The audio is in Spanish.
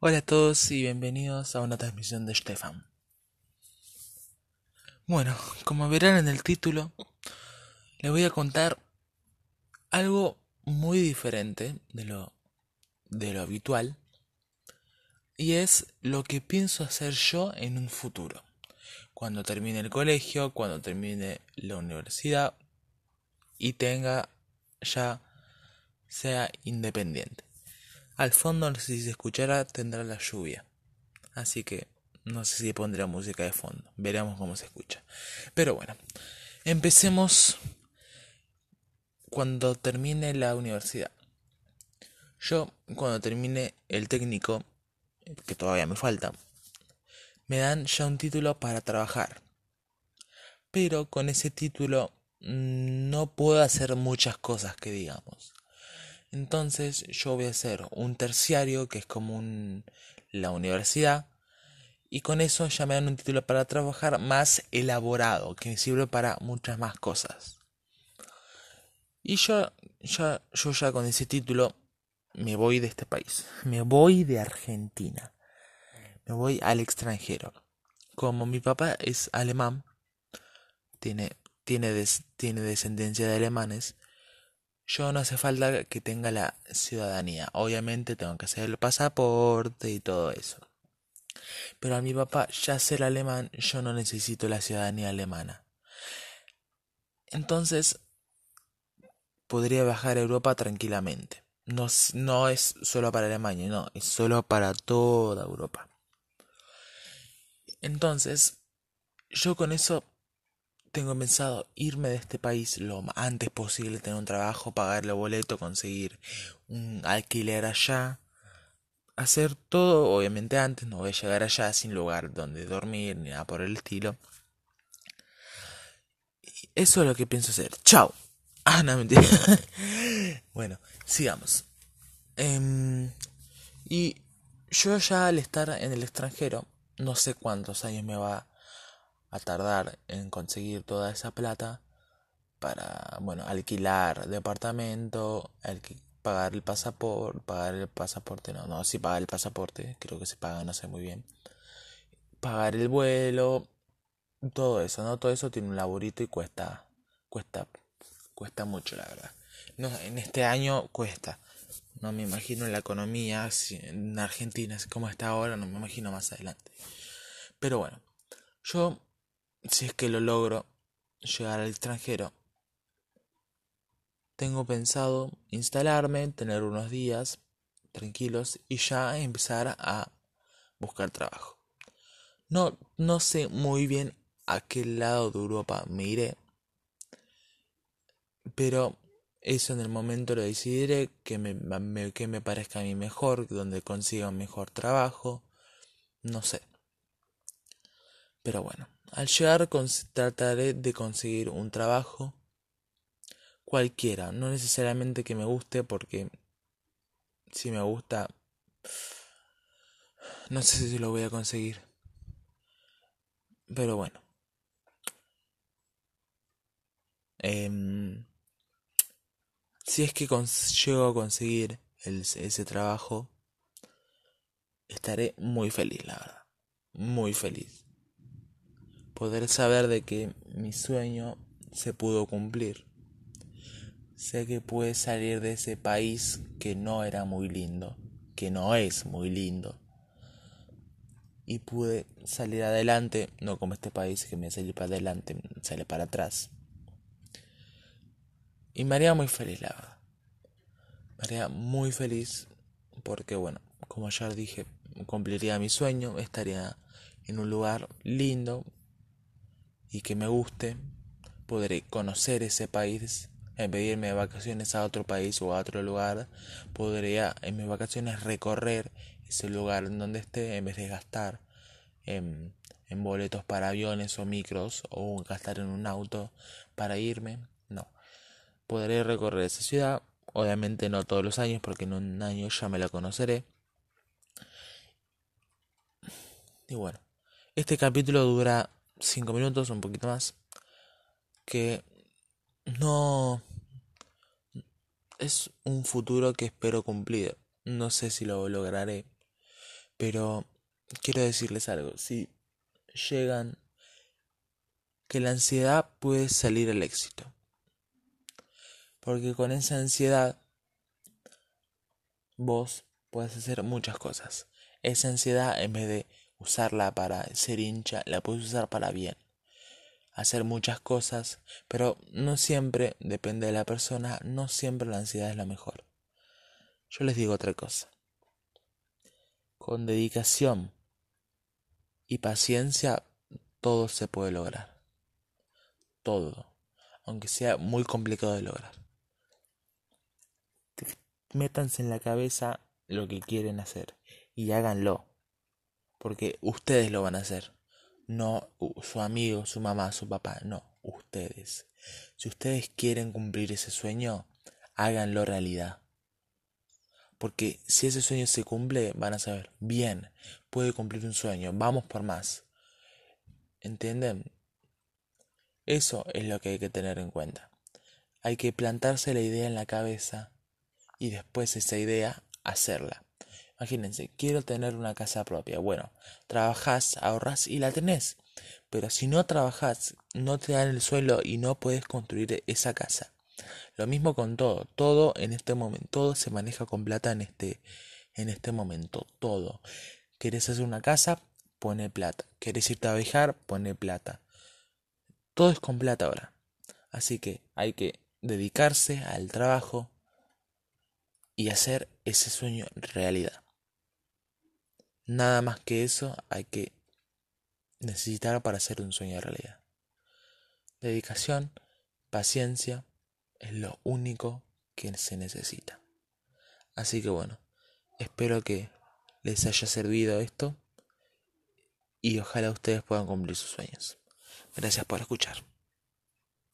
Hola a todos y bienvenidos a una transmisión de Stefan. Bueno, como verán en el título, les voy a contar algo muy diferente de lo, de lo habitual y es lo que pienso hacer yo en un futuro. Cuando termine el colegio, cuando termine la universidad y tenga ya sea independiente. Al fondo, no sé si se escuchará, tendrá la lluvia. Así que no sé si pondré música de fondo. Veremos cómo se escucha. Pero bueno, empecemos cuando termine la universidad. Yo, cuando termine el técnico, que todavía me falta, me dan ya un título para trabajar. Pero con ese título mm, no puedo hacer muchas cosas que digamos. Entonces yo voy a hacer un terciario que es como un, la universidad y con eso ya me dan un título para trabajar más elaborado que me sirve para muchas más cosas. Y yo ya, yo ya con ese título me voy de este país, me voy de Argentina, me voy al extranjero. Como mi papá es alemán, tiene, tiene, tiene descendencia de alemanes, yo no hace falta que tenga la ciudadanía. Obviamente tengo que hacer el pasaporte y todo eso. Pero a mi papá ya ser alemán, yo no necesito la ciudadanía alemana. Entonces, podría viajar a Europa tranquilamente. No, no es solo para Alemania, no, es solo para toda Europa. Entonces, yo con eso tengo pensado irme de este país lo antes posible, tener un trabajo, pagarle boleto, conseguir un alquiler allá, hacer todo, obviamente antes, no voy a llegar allá sin lugar donde dormir ni nada por el estilo. eso es lo que pienso hacer. Chao. Ah, no, mentira. bueno, sigamos. Em, y yo ya al estar en el extranjero, no sé cuántos años me va a tardar en conseguir toda esa plata para, bueno, alquilar departamento, pagar el pasaporte, pagar el pasaporte, no, no, si pagar el pasaporte, creo que se paga, no sé muy bien, pagar el vuelo, todo eso, ¿no? Todo eso tiene un laborito y cuesta, cuesta, cuesta mucho, la verdad. No, en este año cuesta. No me imagino la economía en Argentina, como está ahora, no me imagino más adelante. Pero bueno, yo si es que lo logro llegar al extranjero. Tengo pensado instalarme, tener unos días tranquilos y ya empezar a buscar trabajo. No, no sé muy bien a qué lado de Europa me iré, pero eso en el momento lo decidiré, que me, que me parezca a mí mejor, donde consiga un mejor trabajo, no sé. Pero bueno. Al llegar trataré de conseguir un trabajo cualquiera, no necesariamente que me guste porque si me gusta no sé si lo voy a conseguir. Pero bueno. Em, si es que llego a conseguir ese trabajo, estaré muy feliz, la verdad. Muy feliz poder saber de que mi sueño se pudo cumplir. Sé que pude salir de ese país que no era muy lindo, que no es muy lindo. Y pude salir adelante, no como este país que me sale para adelante, sale para atrás. Y me haría muy feliz, la verdad. Me haría muy feliz porque, bueno, como ya dije, cumpliría mi sueño, estaría en un lugar lindo, y que me guste, podré conocer ese país, en vez de irme de vacaciones a otro país o a otro lugar, podría en mis vacaciones recorrer ese lugar en donde esté en vez de gastar en, en boletos para aviones o micros o gastar en un auto para irme. No, podré recorrer esa ciudad, obviamente no todos los años porque en un año ya me la conoceré. Y bueno, este capítulo dura 5 minutos, un poquito más, que no es un futuro que espero cumplir. No sé si lo lograré, Pero quiero decirles algo, si llegan que la ansiedad puede salir al éxito. Porque con esa ansiedad vos puedes hacer muchas cosas. Esa ansiedad en vez de usarla para ser hincha, la puedes usar para bien. Hacer muchas cosas, pero no siempre, depende de la persona, no siempre la ansiedad es la mejor. Yo les digo otra cosa. Con dedicación y paciencia todo se puede lograr. Todo. Aunque sea muy complicado de lograr. Métanse en la cabeza lo que quieren hacer y háganlo. Porque ustedes lo van a hacer. No su amigo, su mamá, su papá. No, ustedes. Si ustedes quieren cumplir ese sueño, háganlo realidad. Porque si ese sueño se cumple, van a saber, bien, puede cumplir un sueño, vamos por más. ¿Entienden? Eso es lo que hay que tener en cuenta. Hay que plantarse la idea en la cabeza y después esa idea hacerla. Imagínense, quiero tener una casa propia. Bueno, trabajás, ahorras y la tenés. Pero si no trabajas, no te dan el suelo y no puedes construir esa casa. Lo mismo con todo, todo en este momento, todo se maneja con plata en este, en este momento, todo. ¿Quieres hacer una casa? Pone plata. ¿Quieres irte a viajar? Pone plata. Todo es con plata ahora. Así que hay que dedicarse al trabajo y hacer ese sueño realidad. Nada más que eso hay que necesitar para hacer un sueño realidad. Dedicación, paciencia, es lo único que se necesita. Así que bueno, espero que les haya servido esto y ojalá ustedes puedan cumplir sus sueños. Gracias por escuchar.